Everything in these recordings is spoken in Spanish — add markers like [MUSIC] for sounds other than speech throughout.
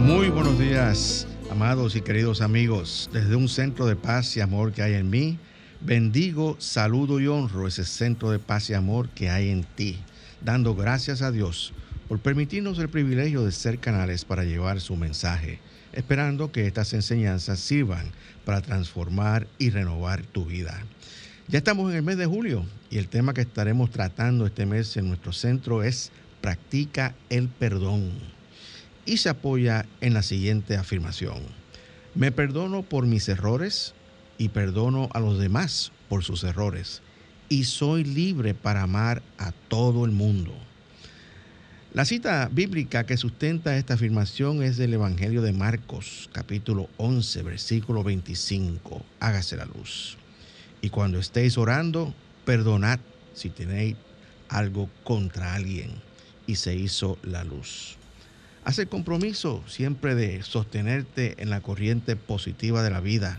Muy buenos días, amados y queridos amigos. Desde un centro de paz y amor que hay en mí, bendigo, saludo y honro ese centro de paz y amor que hay en ti, dando gracias a Dios por permitirnos el privilegio de ser canales para llevar su mensaje, esperando que estas enseñanzas sirvan para transformar y renovar tu vida. Ya estamos en el mes de julio y el tema que estaremos tratando este mes en nuestro centro es Practica el perdón y se apoya en la siguiente afirmación. Me perdono por mis errores y perdono a los demás por sus errores y soy libre para amar a todo el mundo. La cita bíblica que sustenta esta afirmación es del Evangelio de Marcos, capítulo 11, versículo 25. Hágase la luz. Y cuando estéis orando, perdonad si tenéis algo contra alguien. Y se hizo la luz. Haz el compromiso siempre de sostenerte en la corriente positiva de la vida.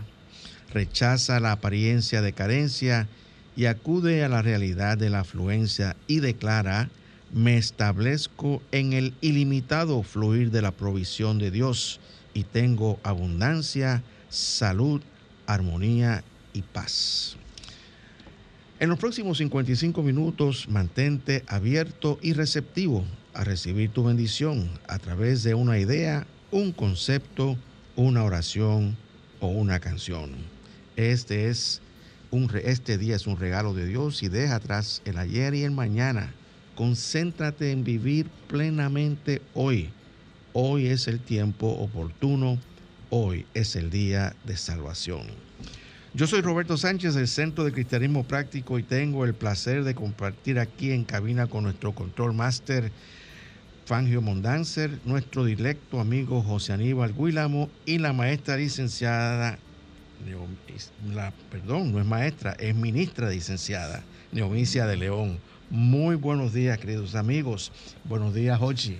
Rechaza la apariencia de carencia y acude a la realidad de la afluencia y declara, me establezco en el ilimitado fluir de la provisión de Dios y tengo abundancia, salud, armonía y paz. En los próximos 55 minutos mantente abierto y receptivo a recibir tu bendición a través de una idea, un concepto, una oración o una canción. Este, es un, este día es un regalo de Dios y deja atrás el ayer y el mañana. Concéntrate en vivir plenamente hoy. Hoy es el tiempo oportuno. Hoy es el día de salvación. Yo soy Roberto Sánchez del Centro de Cristianismo Práctico y tengo el placer de compartir aquí en cabina con nuestro control máster Fangio Mondanzer, nuestro directo amigo José Aníbal Guilamo y la maestra licenciada, la, perdón, no es maestra, es ministra licenciada, Neomicia de León. Muy buenos días, queridos amigos. Buenos días, Hochi.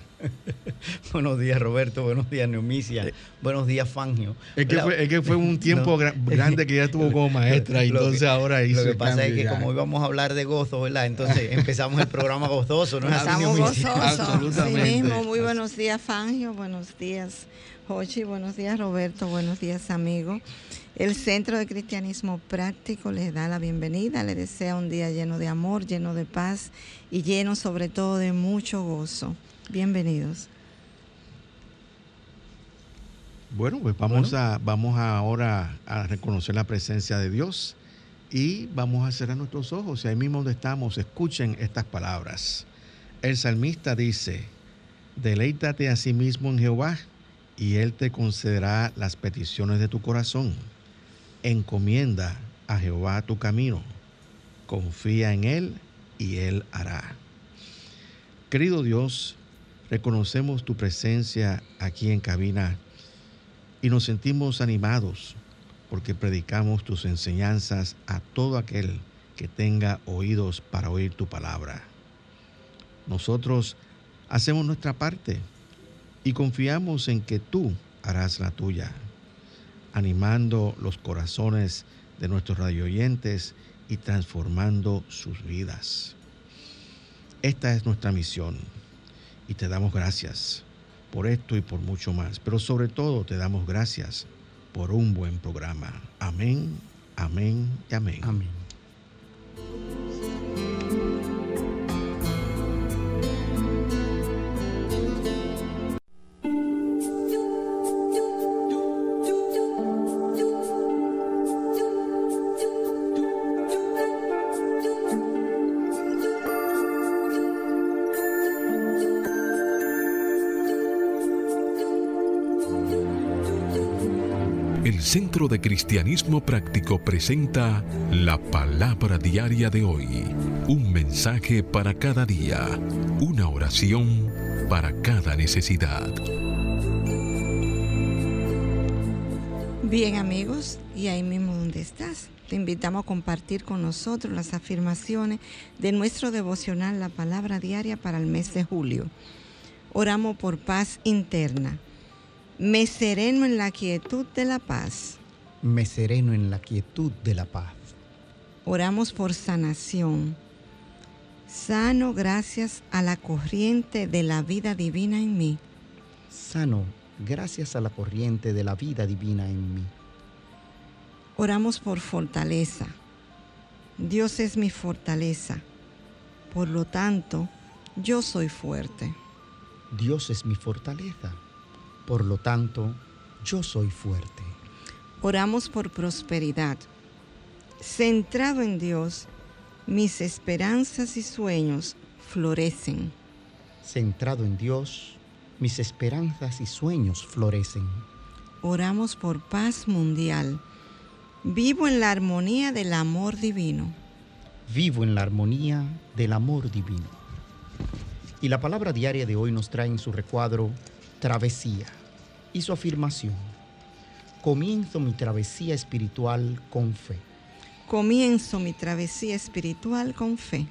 [LAUGHS] buenos días, Roberto. Buenos días, Neomicia. Eh, buenos días, Fangio. Es que, fue, un [LAUGHS] tiempo grande que ya estuvo como [LAUGHS] maestra y entonces ahora hizo Lo que pasa es que como íbamos a hablar de gozo, ¿verdad? Entonces empezamos el programa gozoso, ¿no? Estamos gozosos. Absolutamente. mismo. Muy buenos días, Fangio. Buenos días, Hochi. Buenos días, Roberto. Buenos días, amigo. El Centro de Cristianismo Práctico les da la bienvenida, les desea un día lleno de amor, lleno de paz y lleno sobre todo de mucho gozo. Bienvenidos. Bueno, pues vamos, A, vamos ahora a reconocer la presencia de Dios y vamos a cerrar nuestros ojos y ahí mismo donde estamos, escuchen estas palabras. El salmista dice, deleítate a sí mismo en Jehová y Él te concederá las peticiones de tu corazón encomienda a Jehová tu camino, confía en Él y Él hará. Querido Dios, reconocemos tu presencia aquí en cabina y nos sentimos animados porque predicamos tus enseñanzas a todo aquel que tenga oídos para oír tu palabra. Nosotros hacemos nuestra parte y confiamos en que tú harás la tuya animando los corazones de nuestros radioyentes y transformando sus vidas. Esta es nuestra misión y te damos gracias por esto y por mucho más, pero sobre todo te damos gracias por un buen programa. Amén, amén y amén. Amén. De Cristianismo Práctico presenta la palabra diaria de hoy. Un mensaje para cada día. Una oración para cada necesidad. Bien amigos, y ahí mismo donde estás, te invitamos a compartir con nosotros las afirmaciones de nuestro devocional La Palabra Diaria para el mes de julio. Oramos por paz interna. Me sereno en la quietud de la paz. Me sereno en la quietud de la paz. Oramos por sanación. Sano gracias a la corriente de la vida divina en mí. Sano gracias a la corriente de la vida divina en mí. Oramos por fortaleza. Dios es mi fortaleza. Por lo tanto, yo soy fuerte. Dios es mi fortaleza. Por lo tanto, yo soy fuerte. Oramos por prosperidad. Centrado en Dios, mis esperanzas y sueños florecen. Centrado en Dios, mis esperanzas y sueños florecen. Oramos por paz mundial. Vivo en la armonía del amor divino. Vivo en la armonía del amor divino. Y la palabra diaria de hoy nos trae en su recuadro travesía y su afirmación. Comienzo mi travesía espiritual con fe. Comienzo mi travesía espiritual con fe.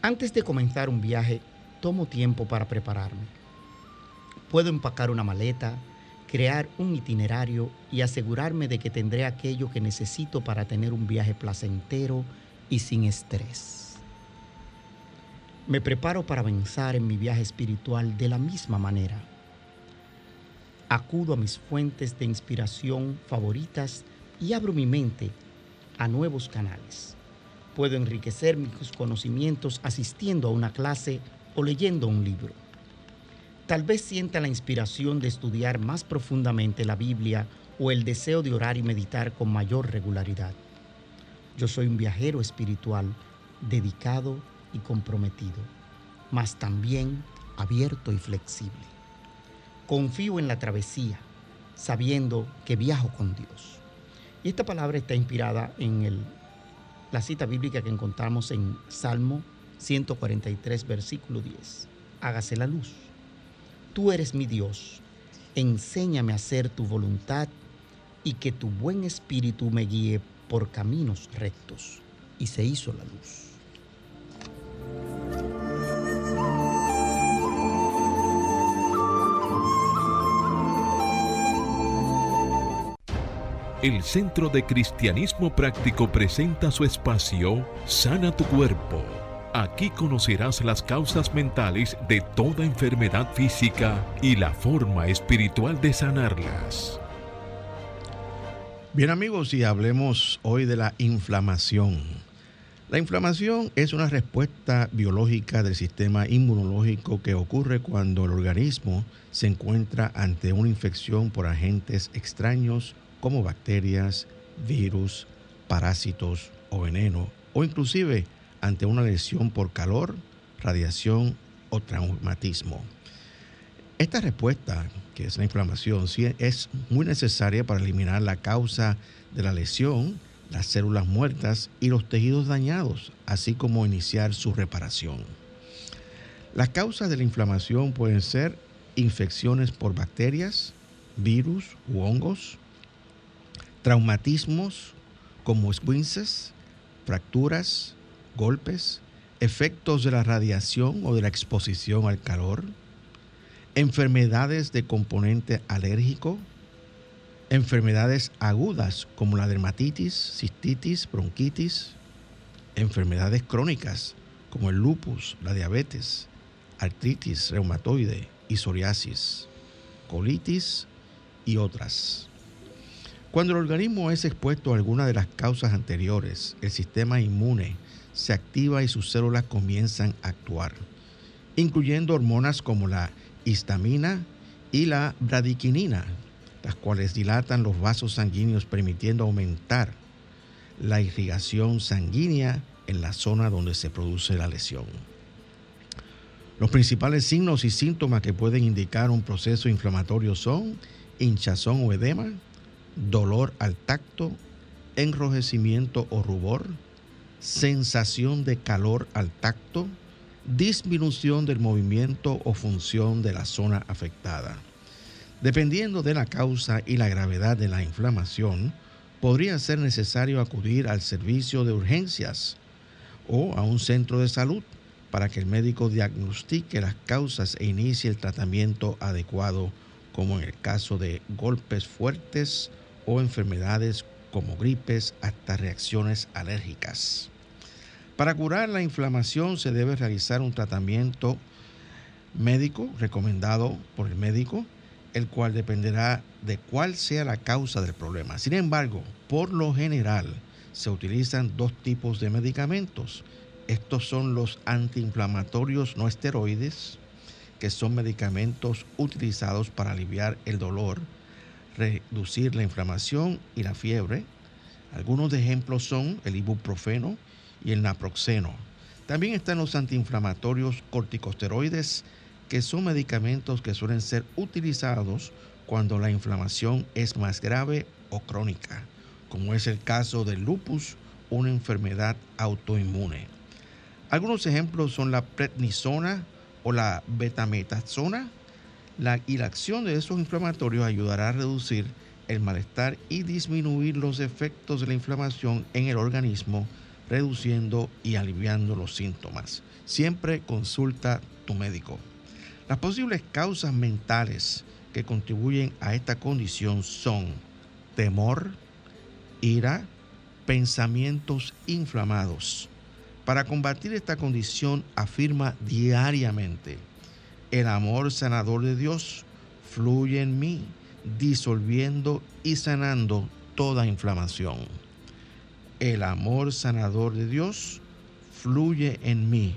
Antes de comenzar un viaje, tomo tiempo para prepararme. Puedo empacar una maleta, crear un itinerario y asegurarme de que tendré aquello que necesito para tener un viaje placentero y sin estrés. Me preparo para avanzar en mi viaje espiritual de la misma manera. Acudo a mis fuentes de inspiración favoritas y abro mi mente a nuevos canales. Puedo enriquecer mis conocimientos asistiendo a una clase o leyendo un libro. Tal vez sienta la inspiración de estudiar más profundamente la Biblia o el deseo de orar y meditar con mayor regularidad. Yo soy un viajero espiritual dedicado y comprometido, mas también abierto y flexible. Confío en la travesía, sabiendo que viajo con Dios. Y esta palabra está inspirada en la cita bíblica que encontramos en Salmo 143, versículo 10. Hágase la luz. Tú eres mi Dios. Enséñame a hacer tu voluntad y que tu buen espíritu me guíe por caminos rectos. Y se hizo la luz. El Centro de Cristianismo Práctico presenta su espacio Sana tu Cuerpo. Aquí conocerás las causas mentales de toda enfermedad física y la forma espiritual de sanarlas. Bien amigos, y hablemos hoy de la inflamación. La inflamación es una respuesta biológica del sistema inmunológico que ocurre cuando el organismo se encuentra ante una infección por agentes extraños como bacterias, virus, parásitos o veneno, o inclusive ante una lesión por calor, radiación o traumatismo. Esta respuesta, que es la inflamación, sí es muy necesaria para eliminar la causa de la lesión, las células muertas y los tejidos dañados, así como iniciar su reparación. Las causas de la inflamación pueden ser infecciones por bacterias, virus u hongos, traumatismos como esguinces, fracturas, golpes, efectos de la radiación o de la exposición al calor, enfermedades de componente alérgico, enfermedades agudas como la dermatitis, cistitis, bronquitis, enfermedades crónicas como el lupus, la diabetes, artritis reumatoide y psoriasis, colitis y otras. Cuando el organismo es expuesto a alguna de las causas anteriores, el sistema inmune se activa y sus células comienzan a actuar, incluyendo hormonas como la histamina y la bradiquinina, las cuales dilatan los vasos sanguíneos permitiendo aumentar la irrigación sanguínea en la zona donde se produce la lesión. Los principales signos y síntomas que pueden indicar un proceso inflamatorio son hinchazón o edema, dolor al tacto, enrojecimiento o rubor, sensación de calor al tacto, disminución del movimiento o función de la zona afectada, Dependiendo de la causa y la gravedad de la inflamación, podría ser necesario acudir al servicio de urgencias o a un centro de salud para que el médico diagnostique las causas e inicie el tratamiento adecuado, como en el caso de golpes fuertes o enfermedades como gripes hasta reacciones alérgicas. Para curar la inflamación se debe realizar un tratamiento médico recomendado por el médico, el cual dependerá de cuál sea la causa del problema. Sin embargo, por lo general se utilizan dos tipos de medicamentos. Estos son los antiinflamatorios no esteroides, que son medicamentos utilizados para aliviar el dolor, reducir la inflamación y la fiebre. Algunos ejemplos son el ibuprofeno, y el naproxeno. También están los antiinflamatorios corticosteroides, que son medicamentos que suelen ser utilizados cuando la inflamación es más grave o crónica, como es el caso del lupus, una enfermedad autoinmune. Algunos ejemplos son la prednisona o la betametasona, la, y la acción de esos inflamatorios ayudará a reducir el malestar y disminuir los efectos de la inflamación en el organismo reduciendo y aliviando los síntomas. Siempre consulta tu médico. Las posibles causas mentales que contribuyen a esta condición son temor, ira, pensamientos inflamados. Para combatir esta condición afirma diariamente, el amor sanador de Dios fluye en mí, disolviendo y sanando toda inflamación el amor sanador de Dios fluye en mí,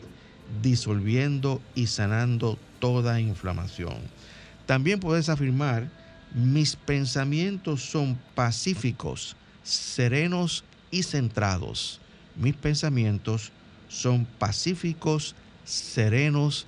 disolviendo y sanando toda inflamación. También puedes afirmar, mis pensamientos son pacíficos, serenos y centrados. Mis pensamientos son pacíficos, serenos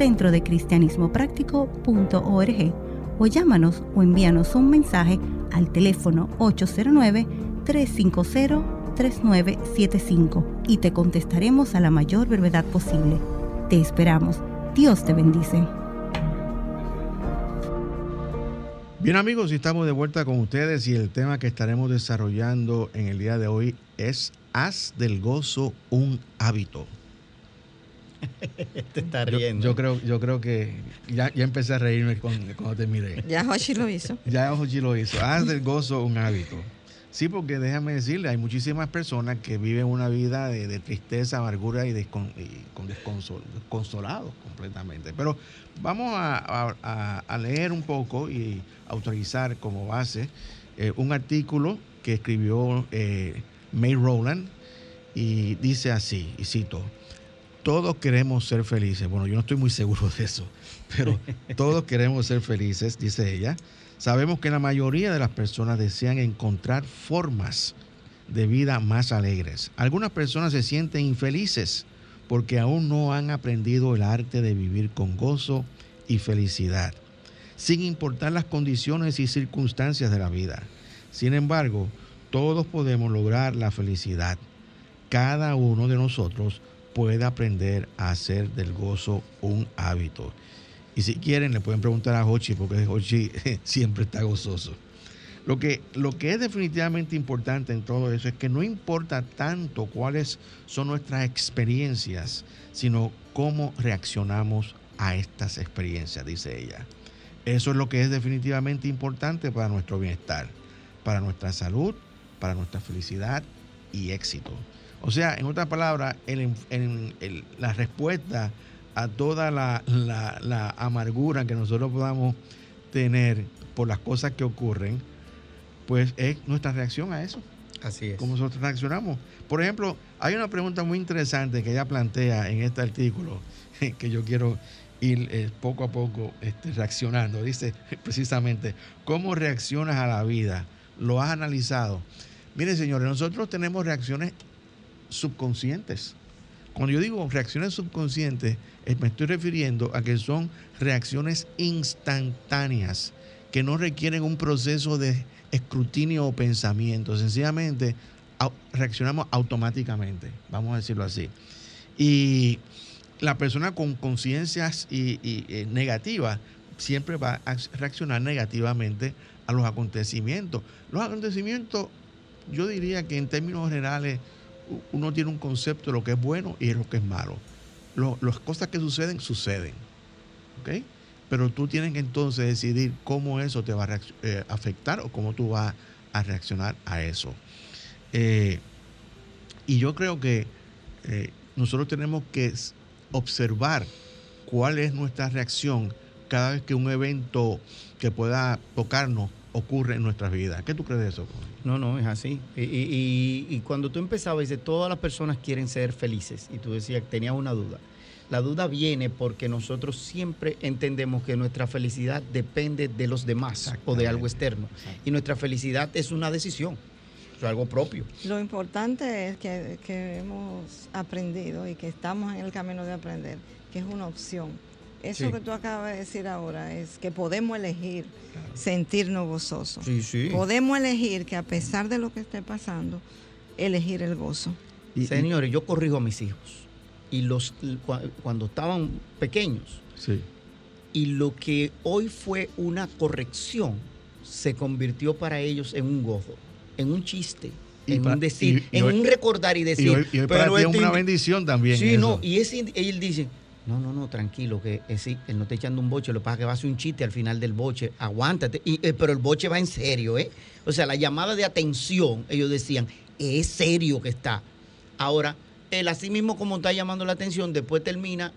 centrodecristianismopráctico.org o llámanos o envíanos un mensaje al teléfono 809 350 3975 y te contestaremos a la mayor brevedad posible. Te esperamos. Dios te bendice. Bien amigos, estamos de vuelta con ustedes y el tema que estaremos desarrollando en el día de hoy es haz del gozo un hábito. [LAUGHS] te está riendo. Yo, creo, yo creo que ya, ya empecé a reírme cuando, cuando te miré. Ya Hochi lo hizo. Ya Hochi lo hizo. Haz del gozo un hábito. Sí, porque déjame decirle, hay muchísimas personas que viven una vida de, tristeza, amargura y, con desconsolados completamente. Pero vamos a, leer un poco y autorizar como base eh, un artículo que escribió eh, May Rowland y dice así, y cito, todos queremos ser felices. Bueno, yo no estoy muy seguro de eso, pero [LAUGHS] todos queremos ser felices, dice ella. Sabemos que la mayoría de las personas desean encontrar formas de vida más alegres. Algunas personas se sienten infelices porque aún no han aprendido el arte de vivir con gozo y felicidad, sin importar las condiciones y circunstancias de la vida. Sin embargo, todos podemos lograr la felicidad. Cada uno de nosotros puede aprender a hacer del gozo un hábito. Y si quieren, le pueden preguntar a Hochi, porque Hochi [LAUGHS] siempre está gozoso. Lo que, lo que es definitivamente importante en todo eso es que no importa tanto cuáles son nuestras experiencias, sino cómo reaccionamos a estas experiencias, dice ella. Eso es lo que es definitivamente importante para nuestro bienestar, para nuestra salud, para nuestra felicidad y éxito. O sea, en otras palabras, la respuesta a toda la, amargura que nosotros podamos tener por las cosas que ocurren, pues es nuestra reacción a eso. Así es. Cómo nosotros reaccionamos. Por ejemplo, hay una pregunta muy interesante que ella plantea en este artículo [LAUGHS] que yo quiero ir eh, poco a poco este, reaccionando. Dice [LAUGHS] precisamente, ¿cómo reaccionas a la vida? ¿Lo has analizado? Miren, señores, nosotros tenemos reacciones subconscientes. Cuando yo digo reacciones subconscientes, eh, me estoy refiriendo a que son reacciones instantáneas, que no requieren un proceso de escrutinio o pensamiento. Sencillamente reaccionamos automáticamente, vamos a decirlo así. Y la persona con conciencias eh, negativas siempre va a reaccionar negativamente a los acontecimientos. Los acontecimientos, yo diría que en términos generales, uno tiene un concepto de lo que es bueno y de lo que es malo. las cosas que suceden, suceden. ¿Ok? Pero tú tienes que entonces decidir cómo eso te va a eh, afectar o cómo tú vas a reaccionar a eso. Eh, y yo creo que nosotros tenemos que observar cuál es nuestra reacción cada vez que un evento que pueda tocarnos ocurre en nuestras vidas. ¿Qué tú crees de eso? No, no, es así. Y, cuando tú empezabas, dice, todas las personas quieren ser felices. Y tú decías, tenías una duda. La duda viene porque nosotros siempre entendemos que nuestra felicidad depende de los demás o de algo externo. Y nuestra felicidad es una decisión algo propio. Lo importante es que, hemos aprendido y que estamos en el camino de aprender, que es una opción. Eso que tú acabas de decir ahora es que podemos elegir sentirnos gozosos. Podemos elegir que a pesar de lo que esté pasando, elegir el gozo. Y, Señores, yo corrijo a mis hijos. Y los cuando estaban pequeños. Y lo que hoy fue una corrección se convirtió para ellos en un gozo en un chiste, en un decir, en un recordar y decir. Y pero es una bendición también. Sí, no, y ese, él dice, no, no, no, tranquilo, que ese, él no está echando un boche, lo que pasa es que va a hacer un chiste al final del boche, aguántate. Y, eh, pero el boche va en serio, ¿eh? O sea, la llamada de atención, ellos decían, es serio que está. Ahora, él así mismo como está llamando la atención, después termina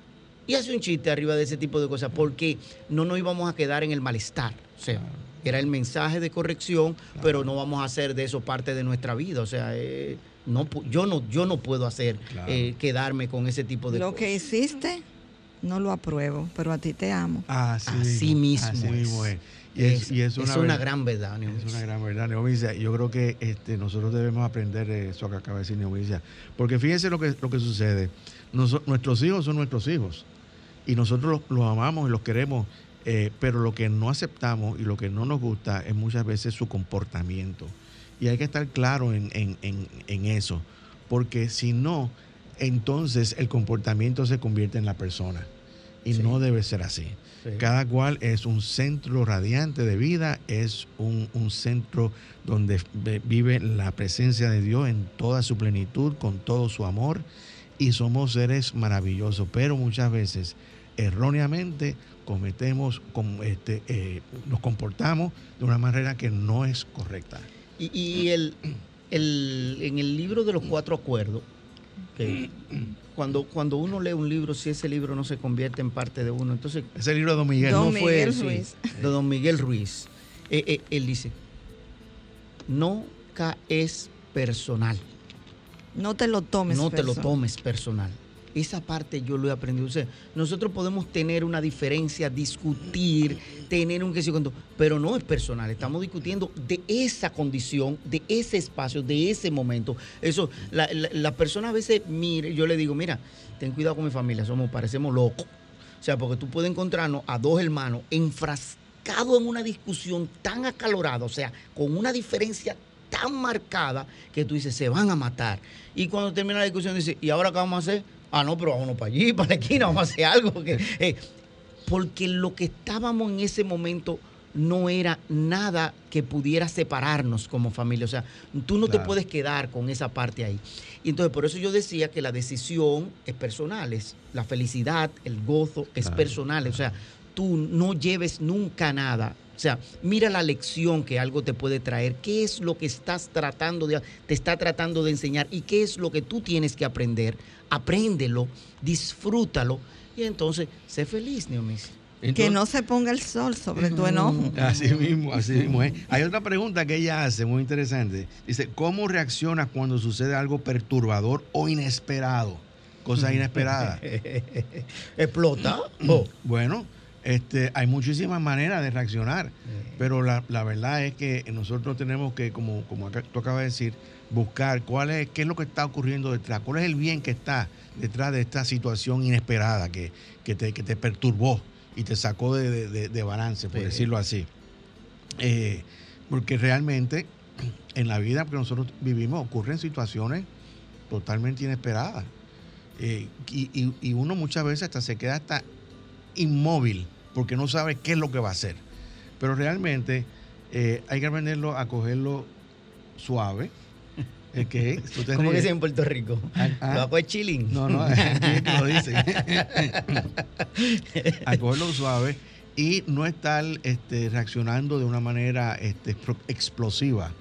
y hace un chiste arriba de ese tipo de cosas, porque no nos íbamos a quedar en el malestar. O sea, era el mensaje de corrección, pero no vamos a hacer de eso parte de nuestra vida. O sea, eh, no, yo, no, yo no puedo hacer eh, quedarme con ese tipo de lo cosas. Lo que hiciste, no lo apruebo, pero a ti te amo. Así, mismo. Así Y es, una, gran verdad, Es una gran verdad, Neovicia. Yo creo que este, nosotros debemos aprender eso que acaba de decir Neovicia. Porque fíjense lo que, lo que sucede. nuestros hijos son nuestros hijos. Y nosotros los amamos y los queremos eh, pero lo que no aceptamos y lo que no nos gusta es muchas veces su comportamiento. Y hay que estar claro en, eso, porque si no, entonces el comportamiento se convierte en la persona. Y no debe ser así. Cada cual es un centro radiante de vida, es un, un, centro donde vive la presencia de Dios en toda su plenitud, con todo su amor, y somos seres maravillosos, pero muchas veces erróneamente cometemos, este, eh, nos comportamos de una manera que no es correcta. Y, el, en el libro de los cuatro acuerdos, que cuando, cuando uno lee un libro, si ese libro no se convierte en parte de uno, entonces... Ese libro de Don Miguel. no fue, Ruiz. de Don Miguel Ruiz. Eh, eh, él dice, no es personal. No te lo tomes No te lo tomes personal. Esa parte yo lo he aprendido. O sea, nosotros podemos tener una diferencia, discutir, tener un que cuando, pero no es personal. Estamos discutiendo de esa condición, de ese espacio, de ese momento. Eso, la, persona a veces, mire, yo le digo, mira, ten cuidado con mi familia, somos, parecemos locos. O sea, porque tú puedes encontrarnos a dos hermanos enfrascados en una discusión tan acalorada, o sea, con una diferencia tan marcada que tú dices, se van a matar. Y cuando termina la discusión, dice, ¿y ahora qué vamos a hacer? Ah, no, pero vámonos para allí, [LAUGHS] para la esquina, vamos a hacer algo. Porque, eh, porque lo que estábamos en ese momento no era nada que pudiera separarnos como familia. O sea, tú no te puedes quedar con esa parte ahí. Y entonces por eso yo decía que la decisión es personal, es la felicidad, el gozo es personal. O sea, tú no lleves nunca nada. O sea, mira la lección que algo te puede traer. ¿Qué es lo que estás tratando de, te está tratando de enseñar y qué es lo que tú tienes que aprender apréndelo, disfrútalo y entonces sé feliz, Neomis. que no se ponga el sol sobre tu enojo. Así mismo, así mismo es. Hay otra pregunta que ella hace, muy interesante. Dice, ¿cómo reaccionas cuando sucede algo perturbador o inesperado? cosas [LAUGHS] inesperadas. Explota. Bueno, este, hay muchísimas maneras de reaccionar, pero la, verdad es que nosotros tenemos que, como, como tú acabas de decir, buscar cuál es, qué es lo que está ocurriendo detrás, cuál es el bien que está detrás de esta situación inesperada que, te, que te, perturbó y te sacó de, balance, por decirlo así. Eh, porque realmente [CLEARS THROAT] en la vida que nosotros vivimos ocurren situaciones totalmente inesperadas. Eh, y, uno muchas veces hasta se queda hasta inmóvil porque no sabe qué es lo que va a hacer. Pero realmente eh, hay que aprenderlo a cogerlo suave. [LAUGHS] ¿Qué? ¿Cómo que en Puerto Rico? Ah, [LAUGHS] ah. ¿Lo hago chilling? No, no, lo dice. [LAUGHS] a cogerlo suave y no estar este, reaccionando de una manera este, explosiva.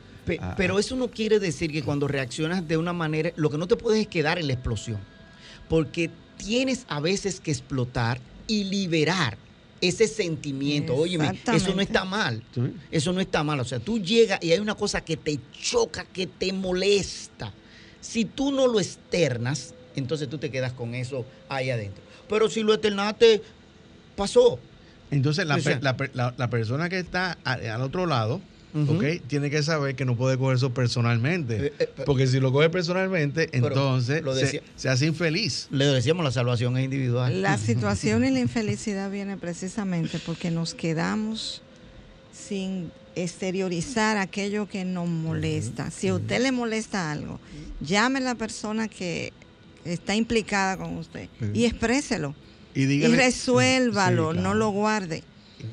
Ah, pero eso no quiere decir que cuando reaccionas de una manera, lo que no te puedes es quedar en la explosión, porque tienes a veces que explotar y liberar ese sentimiento. Oye, eso no está mal. Eso no está mal. O sea, tú llegas y hay una cosa que te choca, que te molesta. Si tú no lo externas, entonces tú te quedas con eso ahí adentro. Pero si lo externaste, pasó. Entonces la, persona que está al otro lado, tiene que saber que no puede coger eso personalmente. Eh, eh, porque si lo coge personalmente, entonces se, hace infeliz. Le decíamos, la salvación es individual. La [LAUGHS] situación y la infelicidad viene precisamente porque nos quedamos sin exteriorizar aquello que nos molesta. Si a usted le molesta algo, llame a la persona que está implicada con usted y expréselo y, resuélvalo, no lo guarde.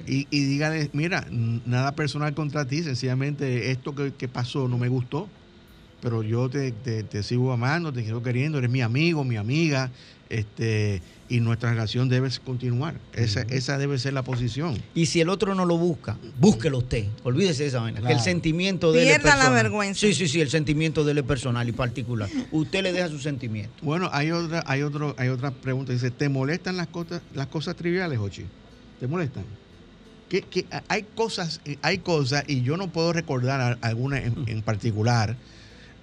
Y, y, dígale, mira, nada personal contra ti, sencillamente esto que, pasó no me gustó, pero yo te, te, sigo amando, te sigo queriendo, eres mi amigo, mi amiga, este y nuestra relación debe continuar. Esa, esa debe ser la posición. Y si el otro no lo busca, búsquelo usted. Olvídese de esa vaina. Que el sentimiento de Pierda la vergüenza. Sí, sí, sí, el sentimiento de él es personal y particular. Usted le deja su sentimiento. Bueno, hay otra, hay otro, hay otra pregunta. Dice, ¿te molestan las cosas, las cosas triviales, Ochi? ¿Te molestan? Que, hay cosas, hay cosas, y yo no puedo recordar alguna en, particular,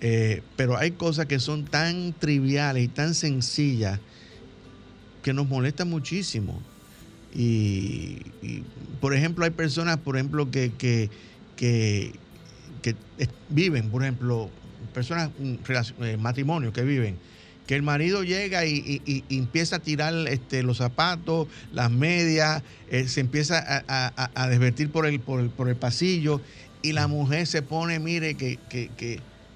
eh, pero hay cosas que son tan triviales y tan sencillas que nos molesta muchísimo. Y, por ejemplo, hay personas, por ejemplo, que, que, que, viven, por ejemplo, personas, eh, matrimonios que viven, que el marido llega y, empieza a tirar este, los zapatos, las medias, eh, se empieza a, a, desvertir por el, por el, por, el, pasillo y la mujer se pone, mire, que, que,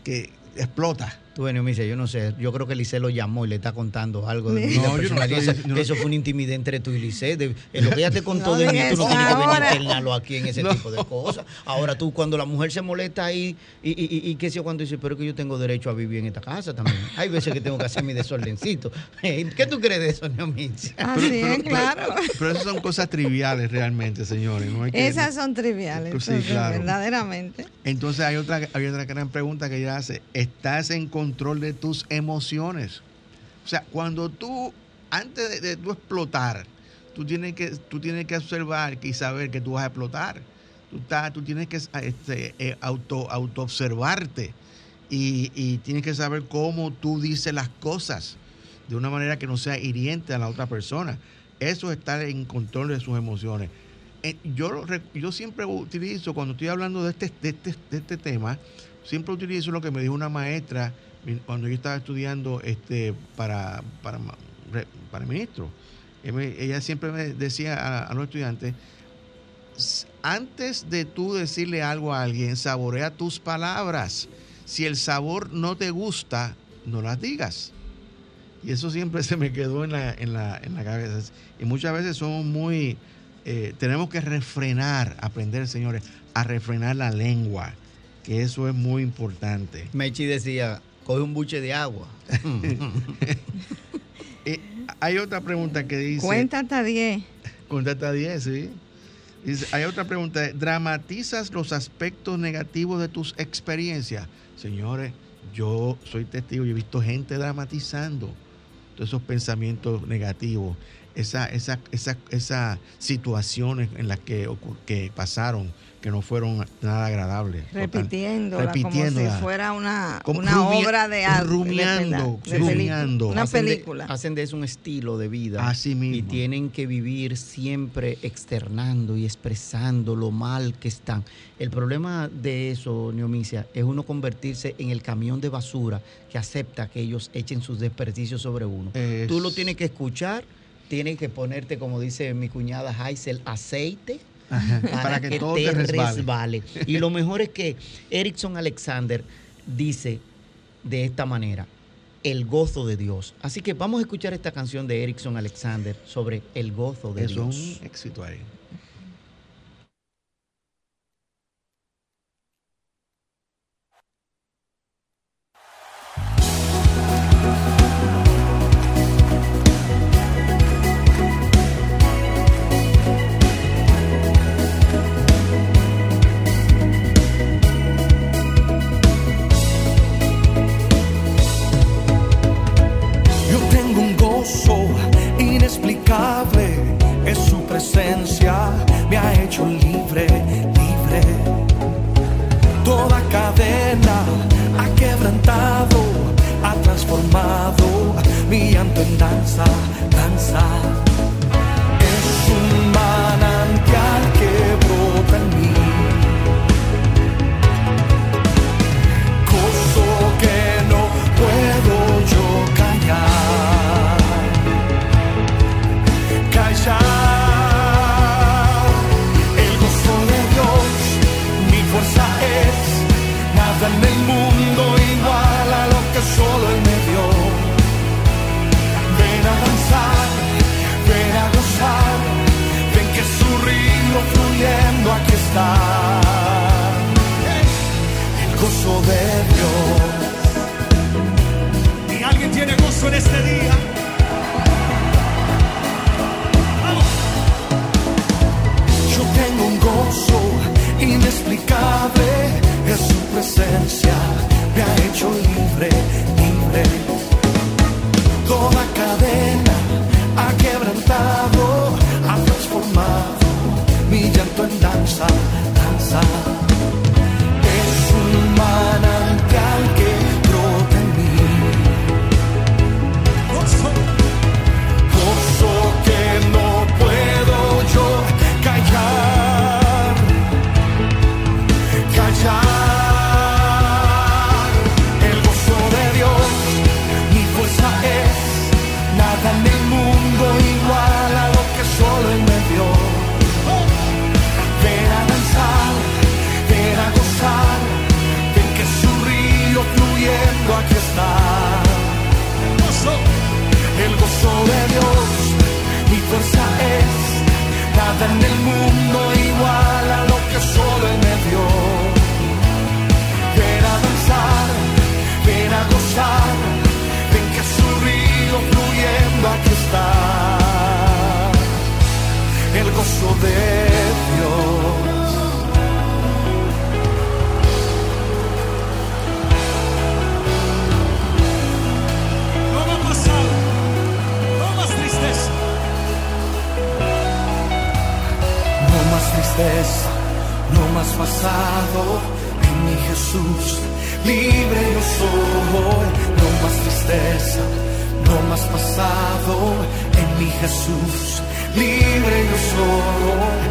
que explota. Bueno, me dice, yo no sé, yo creo que Lice lo llamó y le está contando algo de no, eso, fue una intimidad entre tú y Lice. en lo que ella te [LAUGHS] contó de mí, tú no tienes que venir a internarlo aquí en ese tipo de cosas. Ahora tú, cuando la mujer se molesta ahí y, y, y, qué sé cuando dice, pero que yo tengo derecho a vivir en esta casa también. Hay veces que tengo que hacer mi desordencito. [LAUGHS] ¿Qué tú crees de eso, Neomicia? Así es, claro. Pero, esas son cosas triviales realmente, señores. esas son triviales, verdaderamente. Entonces hay otra, hay otra gran pregunta que ella hace. ¿Estás en control de tus emociones. O sea, cuando tú, antes de, tú explotar, tú tienes, que, tú tienes que observar y saber que tú vas a explotar. Tú, tú tienes que este, eh, auto, auto observarte y, y tienes que saber cómo tú dices las cosas de una manera que no sea hiriente a la otra persona. Eso es estar en control de sus emociones. Eh, yo, yo siempre utilizo, cuando estoy hablando de este, de este, de este tema, siempre utilizo lo que me dijo una maestra cuando yo estaba estudiando este para, para, para ministro. Ella siempre me decía a, los estudiantes, antes de tú decirle algo a alguien, saborea tus palabras. Si el sabor no te gusta, no las digas. Y eso siempre [LAUGHS] se me quedó en la, en la, en la cabeza. Y muchas veces somos muy, eh, tenemos que refrenar, aprender, señores, a refrenar la lengua, que eso es muy importante. Mechi decía, coge un buche de agua. [LAUGHS] Eh, hay otra pregunta que dice... Cuenta hasta 10. Cuenta hasta 10, sí. Dice, hay otra pregunta. ¿Dramatizas los aspectos negativos de tus experiencias? Señores, yo soy testigo y he visto gente dramatizando todos esos pensamientos negativos. Esas esa, esa, esa situaciones en las que, que pasaron que no fueron nada agradables. Repitiendo, como si fuera una, una obra de arte. Rumiando, Una película. hacen de eso un estilo de vida. Así mismo. Y tienen que vivir siempre externando y expresando lo mal que están. El problema de eso, Neomicia, es uno convertirse en el camión de basura que acepta que ellos echen sus desperdicios sobre uno. Tú lo tienes que escuchar, tienes que ponerte, como dice mi cuñada Heisel, aceite para, que, todo te, resbale. Y lo [LAUGHS] mejor es que Erickson Alexander dice de esta manera, el gozo de Dios. Así que vamos a escuchar esta canción de Erickson Alexander sobre el gozo de Dios. Es un éxito ahí. es su presencia, me ha hecho libre, libre. Toda cadena ha quebrantado, ha transformado mi llanto. el gozo de Dios. No va a no más tristeza. No más tristeza, no más pasado, en mi Jesús. Libre yo soy, no más tristeza, no más pasado en mi Jesús libre yo soy,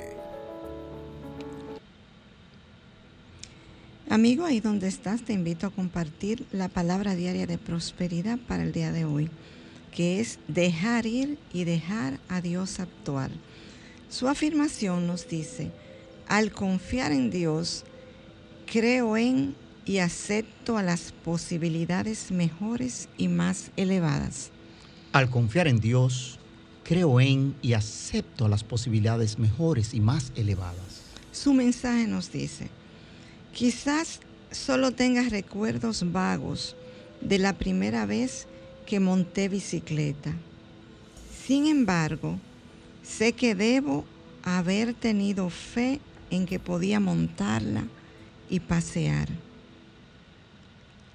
Amigo, ahí donde estás, te invito a compartir la palabra diaria de prosperidad para el día de hoy, que es dejar ir y dejar a Dios actuar. Su afirmación nos dice, al confiar en Dios, creo en y acepto a las posibilidades mejores y más elevadas. Al confiar en Dios, creo en y acepto a las posibilidades mejores y más elevadas. Su mensaje nos dice, Quizás solo tengas recuerdos vagos de la primera vez que monté bicicleta. Sin embargo, sé que debo haber tenido fe en que podía montarla y pasear.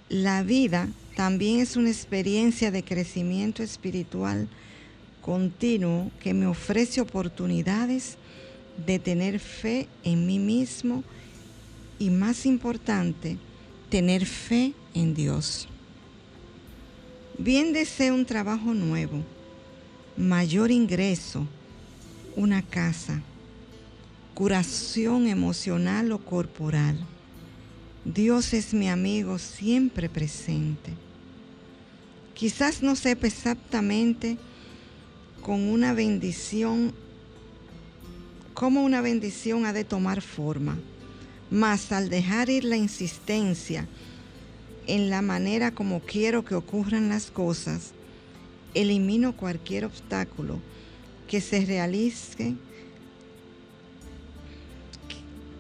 La vida también es una experiencia de crecimiento espiritual continuo que me ofrece oportunidades de tener fe en mí mismo y más importante, tener fe en Dios. Bien deseo un trabajo nuevo, mayor ingreso, una casa, curación emocional o corporal. Dios es mi amigo siempre presente. Quizás no sepa exactamente con una bendición, cómo una bendición ha de tomar forma mas al dejar ir la insistencia en la manera como quiero que ocurran las cosas, elimino cualquier obstáculo que se realice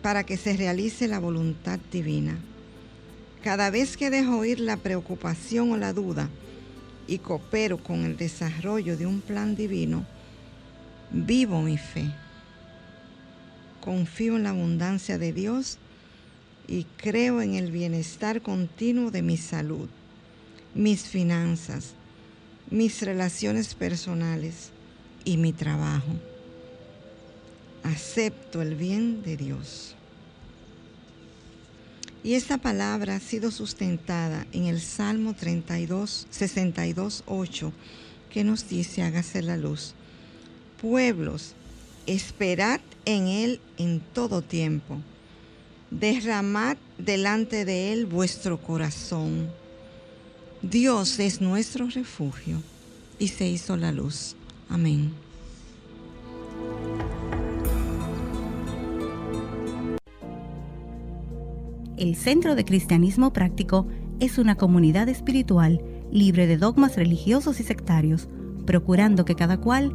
para que se realice la voluntad divina. Cada vez que dejo ir la preocupación o la duda y coopero con el desarrollo de un plan divino, vivo mi fe confío en la abundancia de Dios y creo en el bienestar continuo de mi salud, mis finanzas, mis relaciones personales y mi trabajo. Acepto el bien de Dios. Y esta palabra ha sido sustentada en el Salmo 32, 62, 8, que nos dice, hágase la luz. Pueblos, esperad en Él en todo tiempo. Derramad delante de Él vuestro corazón. Dios es nuestro refugio y se hizo la luz. Amén. El Centro de Cristianismo Práctico es una comunidad espiritual libre de dogmas religiosos y sectarios, procurando que cada cual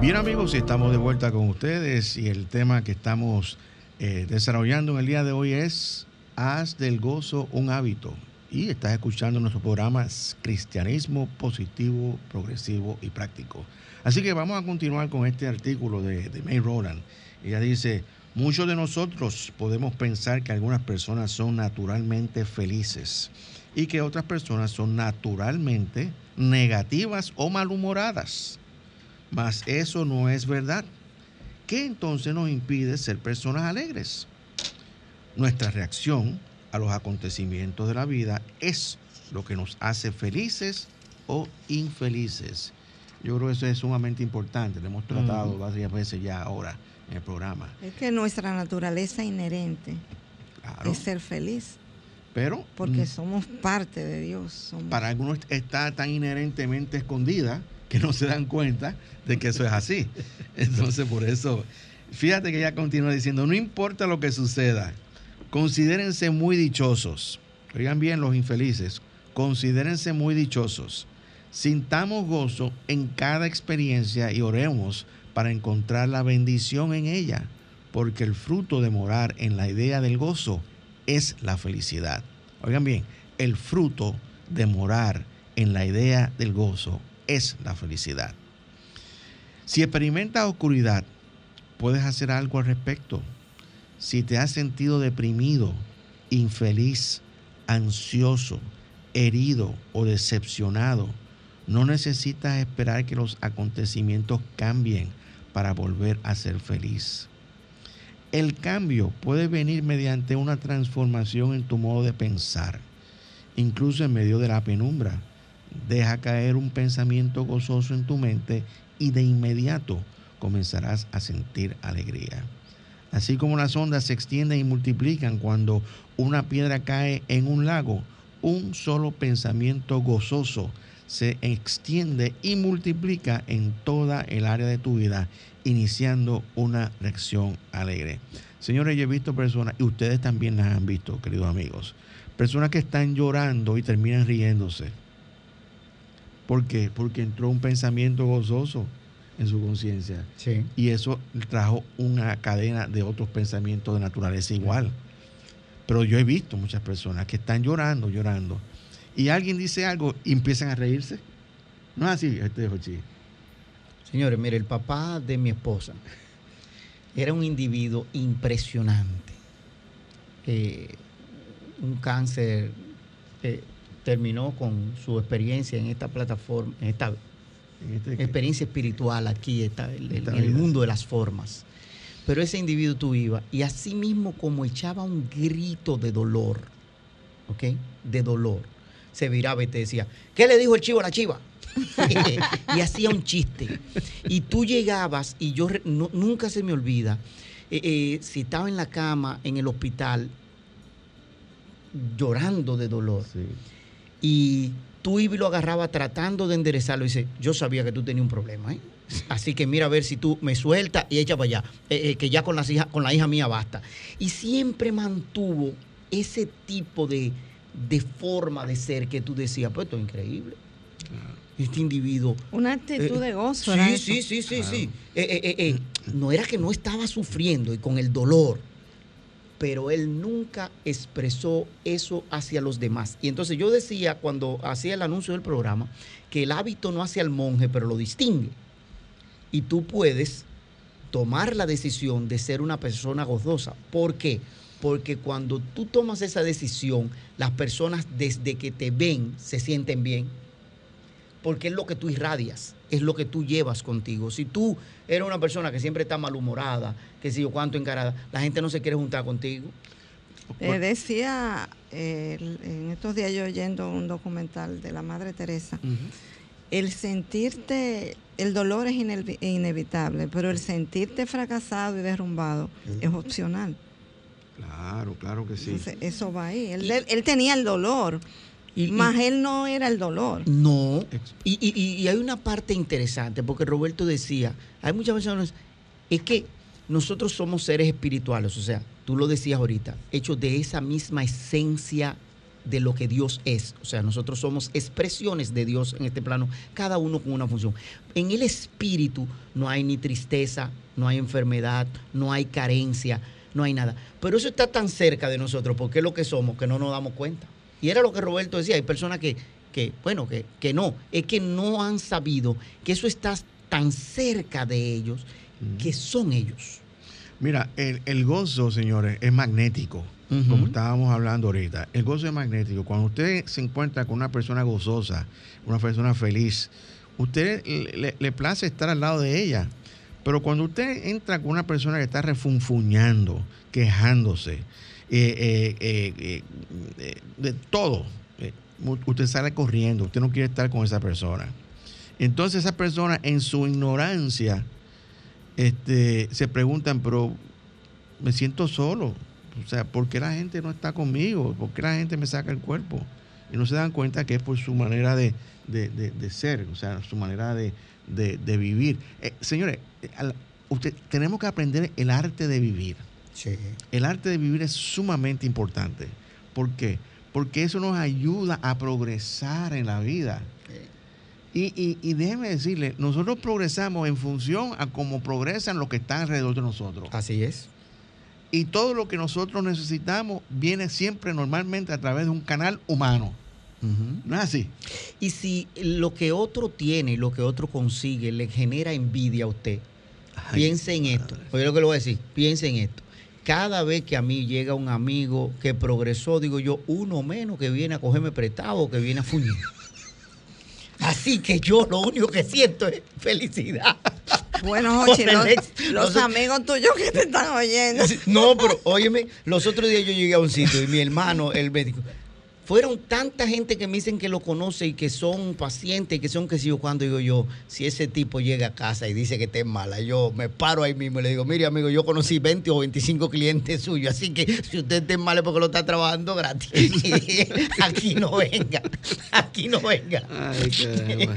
Bien amigos, estamos de vuelta con ustedes y el tema que estamos eh, desarrollando en el día de hoy es Haz del gozo un hábito. Y estás escuchando nuestro programa Cristianismo Positivo, Progresivo y Práctico. Así que vamos a continuar con este artículo de, de May Roland. Ella dice, muchos de nosotros podemos pensar que algunas personas son naturalmente felices y que otras personas son naturalmente negativas o malhumoradas. Mas eso no es verdad. ¿Qué entonces nos impide ser personas alegres? Nuestra reacción a los acontecimientos de la vida es lo que nos hace felices o infelices. Yo creo que eso es sumamente importante. Lo hemos tratado varias veces ya ahora en el programa. Es que nuestra naturaleza inherente es ser feliz. Pero. Porque mm, somos parte de Dios. Para algunos está tan inherentemente escondida que no se dan cuenta de que eso es así. Entonces, por eso, fíjate que ella continúa diciendo, no importa lo que suceda, considérense muy dichosos. Oigan bien los infelices, considérense muy dichosos. Sintamos gozo en cada experiencia y oremos para encontrar la bendición en ella, porque el fruto de morar en la idea del gozo es la felicidad. Oigan bien, el fruto de morar en la idea del gozo es la felicidad. Si experimentas oscuridad, puedes hacer algo al respecto. Si te has sentido deprimido, infeliz, ansioso, herido o decepcionado, no necesitas esperar que los acontecimientos cambien para volver a ser feliz. El cambio puede venir mediante una transformación en tu modo de pensar, incluso en medio de la penumbra. Deja caer un pensamiento gozoso en tu mente y de inmediato comenzarás a sentir alegría. Así como las ondas se extienden y multiplican cuando una piedra cae en un lago, un solo pensamiento gozoso se extiende y multiplica en toda el área de tu vida, iniciando una reacción alegre. Señores, yo he visto personas, y ustedes también las han visto, queridos amigos, personas que están llorando y terminan riéndose. ¿Por qué? Porque entró un pensamiento gozoso en su conciencia. Sí. Y eso trajo una cadena de otros pensamientos de naturaleza igual. Pero yo he visto muchas personas que están llorando, llorando. Y alguien dice algo y empiezan a reírse. No es así, este Jochi. Señores, mire, el papá de mi esposa era un individuo impresionante. Eh, un cáncer eh, terminó con su experiencia en esta plataforma, en esta este experiencia espiritual aquí, en el mundo de las formas. Pero ese individuo tú ibas y así mismo como echaba un grito de dolor, ¿ok? De dolor, se viraba y te decía, ¿qué le dijo el chivo a la chiva? [LAUGHS] y hacía un chiste. Y tú llegabas, y yo nunca se me olvida, eh, eh, si estaba en la cama, en el hospital, llorando de dolor. Y tú y lo agarraba tratando de enderezarlo y dice, yo sabía que tú tenías un problema, ¿eh? Así que mira a ver si tú me sueltas y echa para allá, eh, eh, que ya con, las hijas, con la hija mía basta. Y siempre mantuvo ese tipo de, forma de ser que tú decías, pues esto es increíble. Este individuo. Una actitud de gozo. Sí, sí, sí, sí, sí, sí. no era que no estaba sufriendo y con el dolor, pero él nunca expresó eso hacia los demás. Y entonces yo decía cuando hacía el anuncio del programa que el hábito no hace al monje, pero lo distingue. Y tú puedes tomar la decisión de ser una persona gozosa. ¿Por qué? Porque cuando tú tomas esa decisión, las personas desde que te ven se sienten bien. Porque es lo que tú irradias, es lo que tú llevas contigo. Si tú eres una persona que siempre está malhumorada, que si yo cuánto encarada, la gente no se quiere juntar contigo. Eh, decía en estos días yo oyendo un documental de la Madre Teresa, el sentirte, el dolor es inevitable, pero el sentirte fracasado y derrumbado es opcional. Claro, claro que sí. eso va ahí. Él, tenía el dolor, y, más él no era el dolor. No. Y, y, hay una parte interesante, porque Roberto decía, hay muchas personas, es que nosotros somos seres espirituales, o sea, tú lo decías ahorita, hechos de esa misma esencia de lo que Dios es. O sea, nosotros somos expresiones de Dios en este plano, cada uno con una función. En el espíritu no hay ni tristeza, no hay enfermedad, no hay carencia, no hay nada. Pero eso está tan cerca de nosotros porque es lo que somos que no nos damos cuenta. Y era lo que Roberto decía, hay personas que, que bueno, que, que no, es que no han sabido que eso está tan cerca de ellos que son ellos. Mira, el, gozo, señores, es magnético, como estábamos hablando ahorita. El gozo es magnético. Cuando usted se encuentra con una persona gozosa, una persona feliz, usted le, place estar al lado de ella. Pero cuando usted entra con una persona que está refunfuñando, quejándose, eh, eh, eh, de todo, usted sale corriendo, usted no quiere estar con esa persona. Entonces esa persona en su ignorancia este, se preguntan, pero me siento solo. O sea, ¿por qué la gente no está conmigo? ¿Por qué la gente me saca el cuerpo? Y no se dan cuenta que es por su manera de, ser, o sea, su manera de, vivir. Eh, señores, eh, usted, tenemos que aprender el arte de vivir. El arte de vivir es sumamente importante. ¿Por qué? porque eso nos ayuda a progresar en la vida. Y, y, déjeme decirle, nosotros progresamos en función a cómo progresan los que están alrededor de nosotros. Así es. Y todo lo que nosotros necesitamos viene siempre normalmente a través de un canal humano. No es así. Y si lo que otro tiene y lo que otro consigue le genera envidia a usted, piense en esto. Oye lo que le voy a decir, piense en esto. Cada vez que a mí llega un amigo que progresó, digo yo, uno menos que viene a cogerme prestado o que viene a fuñir. Así que yo lo único que siento es felicidad. Bueno, [LAUGHS] Jochi, los, amigos tuyos que te están oyendo. No, pero óyeme, los otros días yo llegué a un sitio y mi hermano, el médico, fueron tanta gente que me dicen que lo conoce y que son pacientes y que son que si yo cuando digo yo, si ese tipo llega a casa y dice que está mala, yo me paro ahí mismo y le digo, mire amigo, yo conocí 20 o 25 clientes suyos, así que si usted está mal es porque lo está trabajando gratis. [LAUGHS] aquí no venga, aquí no venga. [LAUGHS]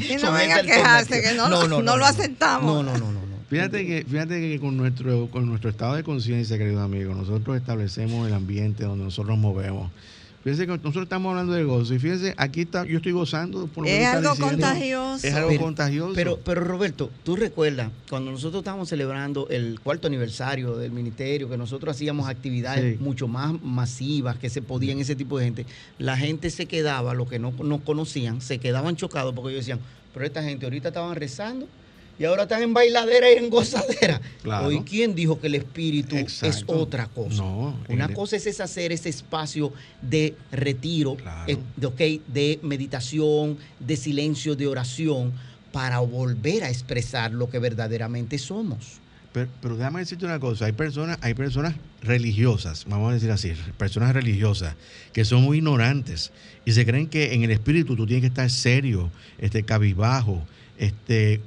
y no venga a quejarse, que no, no, lo aceptamos. No, no, no, no. Fíjate que, fíjate que con nuestro, con nuestro estado de conciencia, querido amigo, nosotros establecemos el ambiente donde nosotros nos movemos. Fíjense que nosotros estamos hablando de gozo y fíjense, aquí está, yo estoy gozando. Por lo es algo contagioso. Es algo contagioso. Pero, pero Roberto, tú recuerdas, cuando nosotros estábamos celebrando el cuarto aniversario del ministerio, que nosotros hacíamos actividades mucho más masivas, que se podían ese tipo de gente, la gente se quedaba, los que no nos conocían, se quedaban chocados porque ellos decían, pero esta gente ahorita estaban rezando y ahora están en bailadera y en gozadera. Hoy, ¿quién dijo que el espíritu es otra cosa? Una cosa es hacer ese espacio de retiro, eh, de, de meditación, de silencio, de oración, para volver a expresar lo que verdaderamente somos. Pero, pero, déjame decirte una cosa, hay personas, hay personas religiosas, vamos a decir así, personas religiosas que son muy ignorantes y se creen que en el espíritu tú tienes que estar serio, este cabizbajo, este,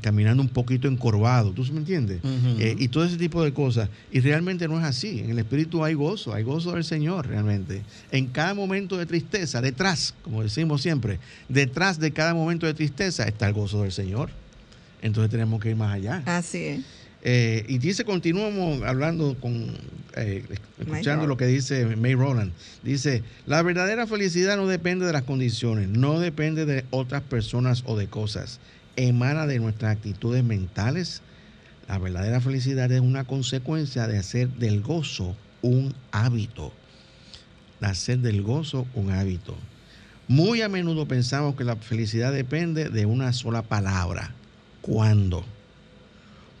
caminando un poquito encorvado, ¿tú me entiendes? Eh, y todo ese tipo de cosas. Y realmente no es así. En el espíritu hay gozo, hay gozo del Señor realmente. En cada momento de tristeza, detrás, como decimos siempre, detrás de cada momento de tristeza está el gozo del Señor. Entonces tenemos que ir más allá. Así es. Eh, y dice, continuamos hablando con, eh, escuchando lo que dice May Roland. Dice, la verdadera felicidad no depende de las condiciones, no depende de otras personas o de cosas, emana de nuestras actitudes mentales. La verdadera felicidad es una consecuencia de hacer del gozo un hábito. De hacer del gozo un hábito. Muy a menudo pensamos que la felicidad depende de una sola palabra. ¿Cuándo?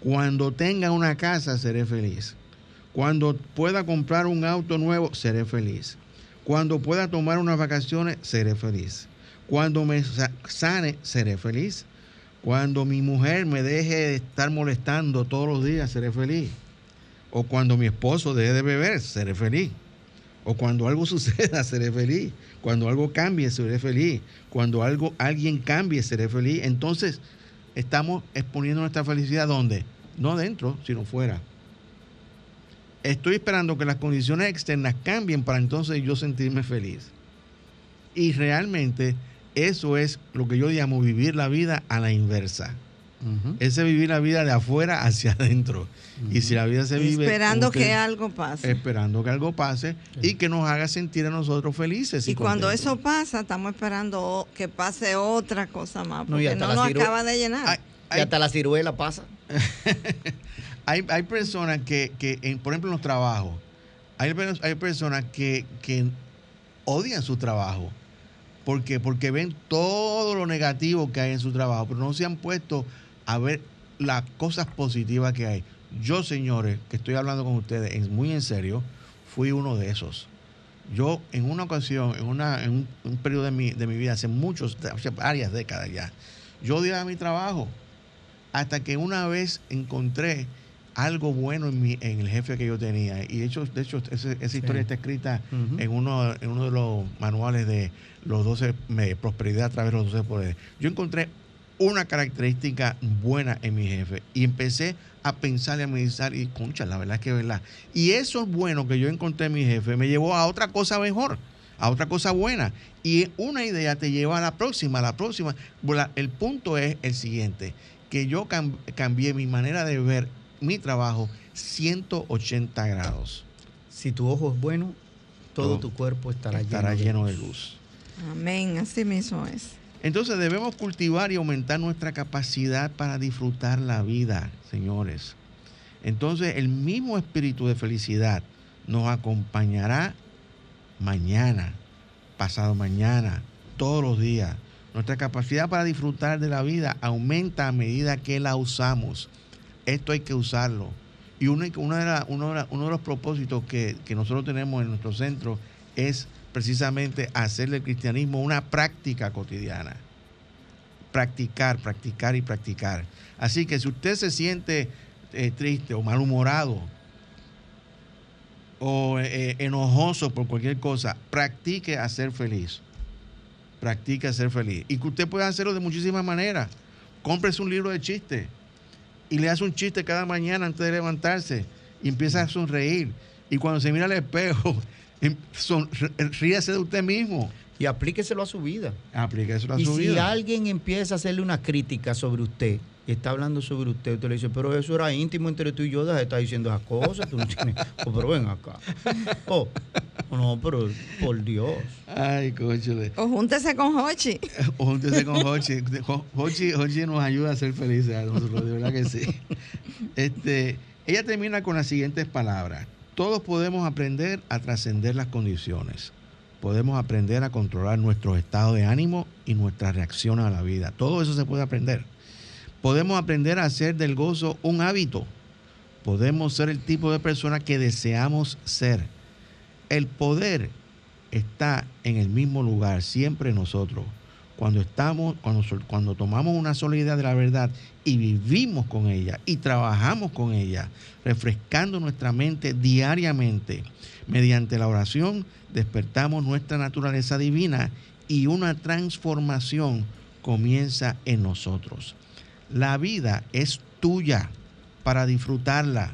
Cuando tenga una casa, seré feliz. Cuando pueda comprar un auto nuevo, seré feliz. Cuando pueda tomar unas vacaciones, seré feliz. Cuando me sane, seré feliz. Cuando mi mujer me deje de estar molestando todos los días, seré feliz. O cuando mi esposo deje de beber, seré feliz. O cuando algo [LAUGHS] suceda, seré feliz. Cuando algo cambie, seré feliz. Cuando algo, alguien cambie, seré feliz. Entonces, estamos exponiendo nuestra felicidad ¿dónde? no dentro, sino fuera. Estoy esperando que las condiciones externas cambien para entonces yo sentirme feliz. Y realmente eso es lo que yo llamo vivir la vida a la inversa. Ese vivir la vida de afuera hacia adentro. Y si la vida se vive... Esperando que algo pase. Esperando que algo pase y que nos haga sentir a nosotros felices. Y, cuando eso pasa, estamos esperando que pase otra cosa más, porque no, nos acaba de llenar. y hasta la ciruela pasa. [LAUGHS] hay, personas que, por ejemplo, en los trabajos, hay, hay personas que, odian su trabajo. ¿Por Porque ven todo lo negativo que hay en su trabajo, pero no se han puesto a ver las cosas positivas que hay. Yo, señores, que estoy hablando con ustedes muy en serio, fui uno de esos. Yo en una ocasión, en, una, en un, periodo de mi, de mi vida, hace muchos, hace varias décadas ya, yo odiaba mi trabajo hasta que una vez encontré algo bueno en, mi, en el jefe que yo tenía. Y de hecho, de hecho esa historia está escrita en, uno, en uno de los manuales de los 12, prosperidad a través de los 12 poderes. Yo encontré una característica buena en mi jefe y empecé a pensar y a meditar y, concha, la verdad es que es verdad. Y eso es bueno que yo encontré en mi jefe me llevó a otra cosa mejor, a otra cosa buena. Y una idea te lleva a la próxima, a la próxima. El punto es el siguiente que yo cambié mi manera de ver mi trabajo 180 grados. Si tu ojo es bueno, todo, tu cuerpo estará, lleno, de luz. Amén, así mismo es. Entonces debemos cultivar y aumentar nuestra capacidad para disfrutar la vida, señores. Entonces el mismo espíritu de felicidad nos acompañará mañana, pasado mañana, todos los días. Nuestra capacidad para disfrutar de la vida aumenta a medida que la usamos. Esto hay que usarlo. Y uno, de, uno, de, los propósitos que, nosotros tenemos en nuestro centro es precisamente hacerle el cristianismo una práctica cotidiana. Practicar, practicar y practicar. Así que si usted se siente eh, triste o malhumorado o eh, enojoso por cualquier cosa, practique a ser feliz. Practique a ser feliz. Y que usted puede hacerlo de muchísimas maneras. Cómprese un libro de chistes y le hace un chiste cada mañana antes de levantarse y empieza a sonreír. Y cuando se mira al espejo, [LAUGHS] em, ríase de usted mismo. Y aplíqueselo a su vida. Aplíqueselo a su vida. Y si alguien empieza a hacerle una crítica sobre usted, y está hablando sobre usted, usted le dice, pero eso era íntimo entre tú y yo, deja de estar diciendo esas cosas, tú no tienes, [LAUGHS] oh, pero ven acá. Oh, no, pero por Dios. Ay, cóchale. O júntese con Hochi. [LAUGHS] O júntese con Hochi. Hochi. Hochi nos ayuda a ser felices a nosotros, de verdad que sí. [LAUGHS] Este, ella termina con las siguientes palabras. Todos podemos aprender a trascender las condiciones. Podemos aprender a controlar nuestro estado de ánimo y nuestra reacción a la vida. Todo eso se puede aprender podemos aprender a hacer del gozo un hábito. Podemos ser el tipo de persona que deseamos ser. El poder está en el mismo lugar, siempre nosotros. Cuando estamos, cuando, cuando tomamos una sola de la verdad y vivimos con ella y trabajamos con ella, refrescando nuestra mente diariamente, mediante la oración, despertamos nuestra naturaleza divina y una transformación comienza en nosotros. La vida es tuya para disfrutarla.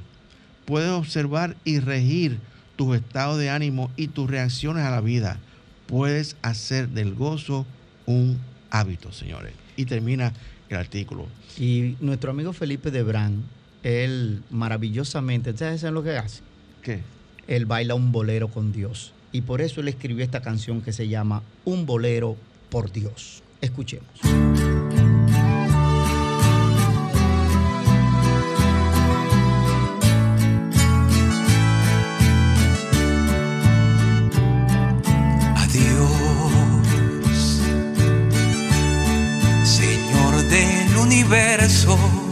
Puedes observar y regir tus estados de ánimo y tus reacciones a la vida. Puedes hacer del gozo un hábito, señores. Y termina el artículo. Y nuestro amigo Felipe Debrán, él maravillosamente, ¿ustedes saben lo que hace? ¿Qué? Él baila un bolero con Dios. Y por eso él escribió esta canción que se llama Un bolero por Dios. Escuchemos. La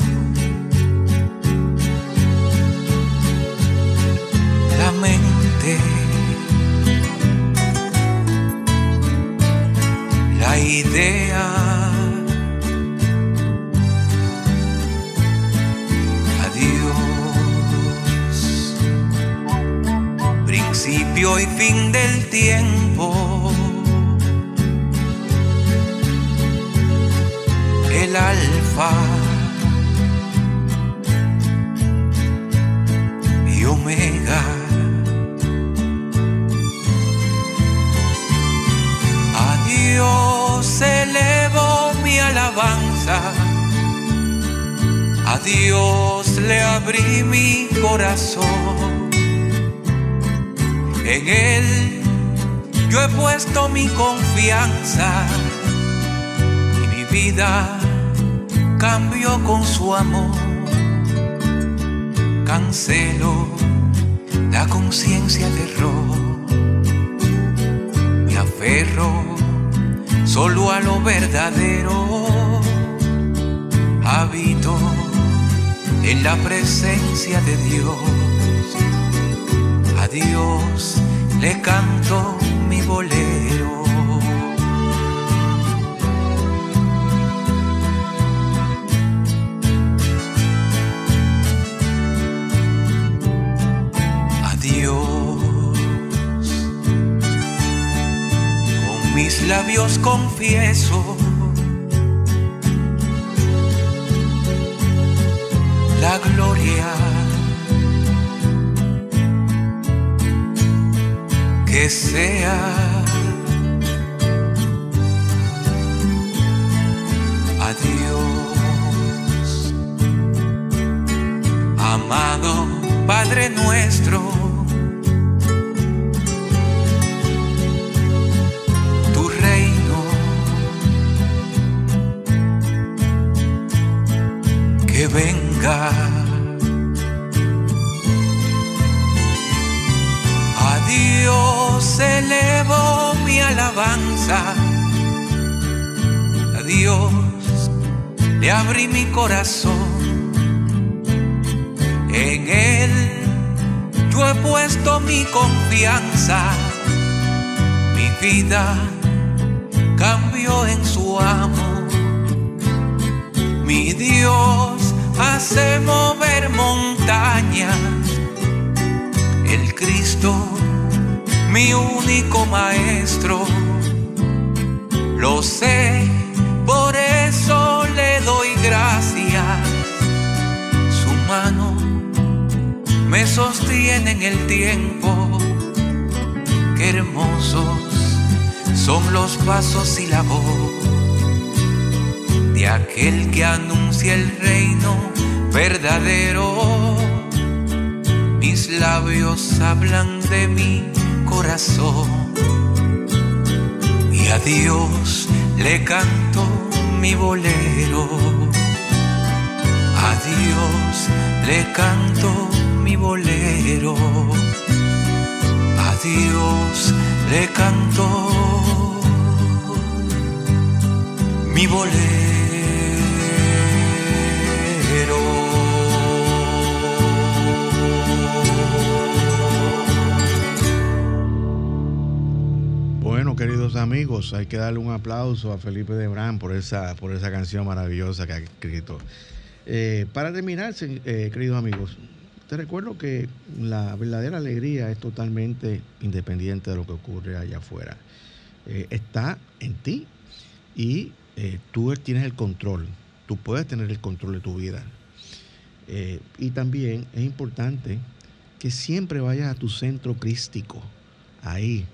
labios confieso. La gloria que sea a Dios amado Padre nuestro alabanza. A Dios le abrí mi corazón. En Él yo he puesto mi confianza. Mi vida cambió en su amor. Mi Dios hace mover montañas. El Cristo, mi único maestro. Lo sé, por eso le doy gracias. Su mano me sostiene en el tiempo. Qué hermosos son los pasos y la voz de aquel que anuncia el reino verdadero. Mis labios hablan de mi corazón a Dios le canto mi bolero. A Dios le canto mi bolero. A Dios le canto mi bolero. Queridos amigos, hay que darle un aplauso a Felipe Debrán por esa, por esa canción maravillosa que ha escrito. Eh, para terminar, eh, queridos amigos, te recuerdo que la verdadera alegría es totalmente independiente de lo que ocurre allá afuera. Eh, está en ti y tú tienes el control. Tú puedes tener el control de tu vida. y también es importante que siempre vayas a tu centro crístico, ahí,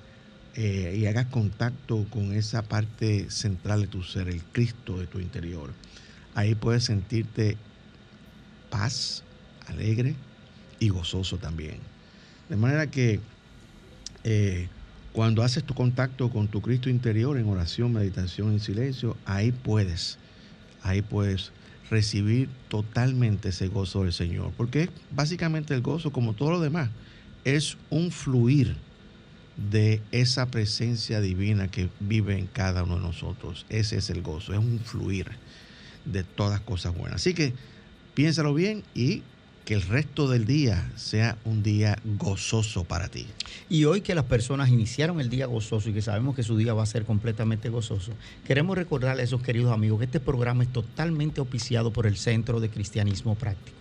eh, y hagas contacto con esa parte central de tu ser, el Cristo de tu interior. Ahí puedes sentirte paz, alegre y gozoso también. De manera que eh, cuando haces tu contacto con tu Cristo interior en oración, meditación, en silencio, ahí puedes, ahí puedes recibir totalmente ese gozo del Señor. Porque básicamente el gozo, como todo lo demás, es un fluir de esa presencia divina que vive en cada uno de nosotros. Ese es el gozo, es un fluir de todas cosas buenas. Así que piénsalo bien y que el resto del día sea un día gozoso para ti. Y hoy que las personas iniciaron el día gozoso y que sabemos que su día va a ser completamente gozoso, queremos recordarle a esos queridos amigos que este programa es totalmente auspiciado por el Centro de Cristianismo Práctico.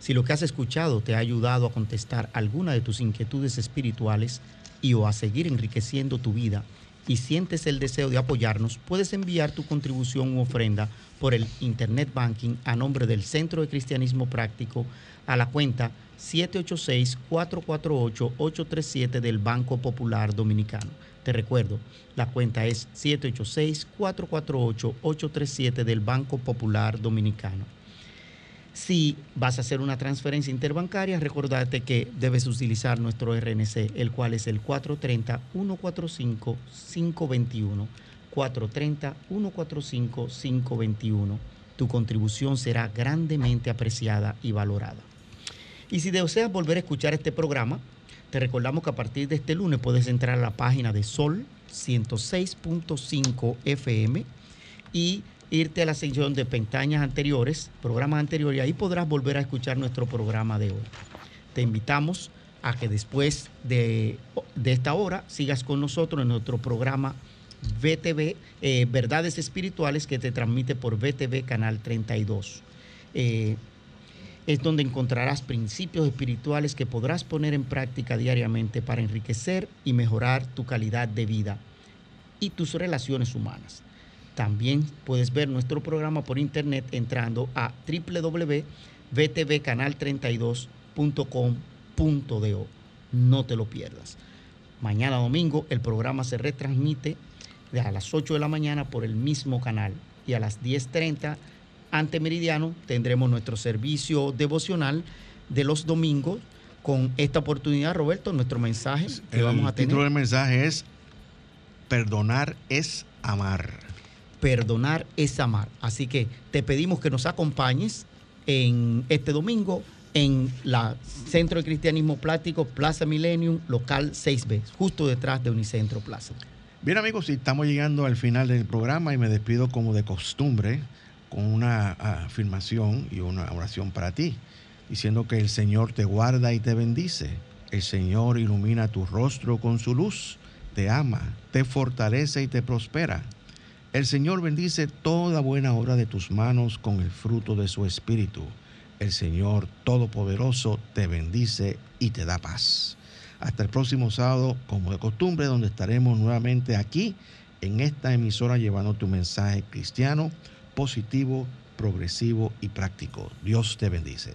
Si lo que has escuchado te ha ayudado a contestar alguna de tus inquietudes espirituales, y o a seguir enriqueciendo tu vida y sientes el deseo de apoyarnos, puedes enviar tu contribución u ofrenda por el Internet Banking a nombre del Centro de Cristianismo Práctico a la cuenta 786-448-837 del Banco Popular Dominicano. Te recuerdo, la cuenta es 786-448-837 del Banco Popular Dominicano. Si vas a hacer una transferencia interbancaria, recordate que debes utilizar nuestro RNC, el cual es el 430-145-521. 430-145-521. Tu contribución será grandemente apreciada y valorada. Y si deseas volver a escuchar este programa, te recordamos que a partir de este lunes puedes entrar a la página de Sol 106.5 FM y irte a la sección de pentañas anteriores, programas anteriores, y ahí podrás volver a escuchar nuestro programa de hoy. Te invitamos a que después de, esta hora sigas con nosotros en nuestro programa VTV, eh, Verdades Espirituales, que te transmite por VTV Canal 32. Eh, es donde encontrarás principios espirituales que podrás poner en práctica diariamente para enriquecer y mejorar tu calidad de vida y tus relaciones humanas. También puedes ver nuestro programa por internet entrando a www.vtvcanal32.com.do. No te lo pierdas. Mañana domingo el programa se retransmite a las 8 de la mañana por el mismo canal y a las 10.30 ante Meridiano tendremos nuestro servicio devocional de los domingos con esta oportunidad, Roberto, nuestro mensaje que vamos a tener. El título del mensaje es Perdonar es amar perdonar es amar. Así que te pedimos que nos acompañes en este domingo en la Centro de Cristianismo Plástico Plaza Millennium, local 6B, justo detrás de Unicentro Plaza. Bien amigos, estamos llegando al final del programa y me despido como de costumbre con una afirmación y una oración para ti, diciendo que el Señor te guarda y te bendice, el Señor ilumina tu rostro con su luz, te ama, te fortalece y te prospera. El Señor bendice toda buena obra de tus manos con el fruto de su espíritu el Señor Todopoderoso te bendice y te da paz. Hasta el próximo sábado, como de costumbre, donde estaremos nuevamente aquí en esta emisora llevando tu mensaje cristiano, positivo, progresivo y práctico. Dios te bendice.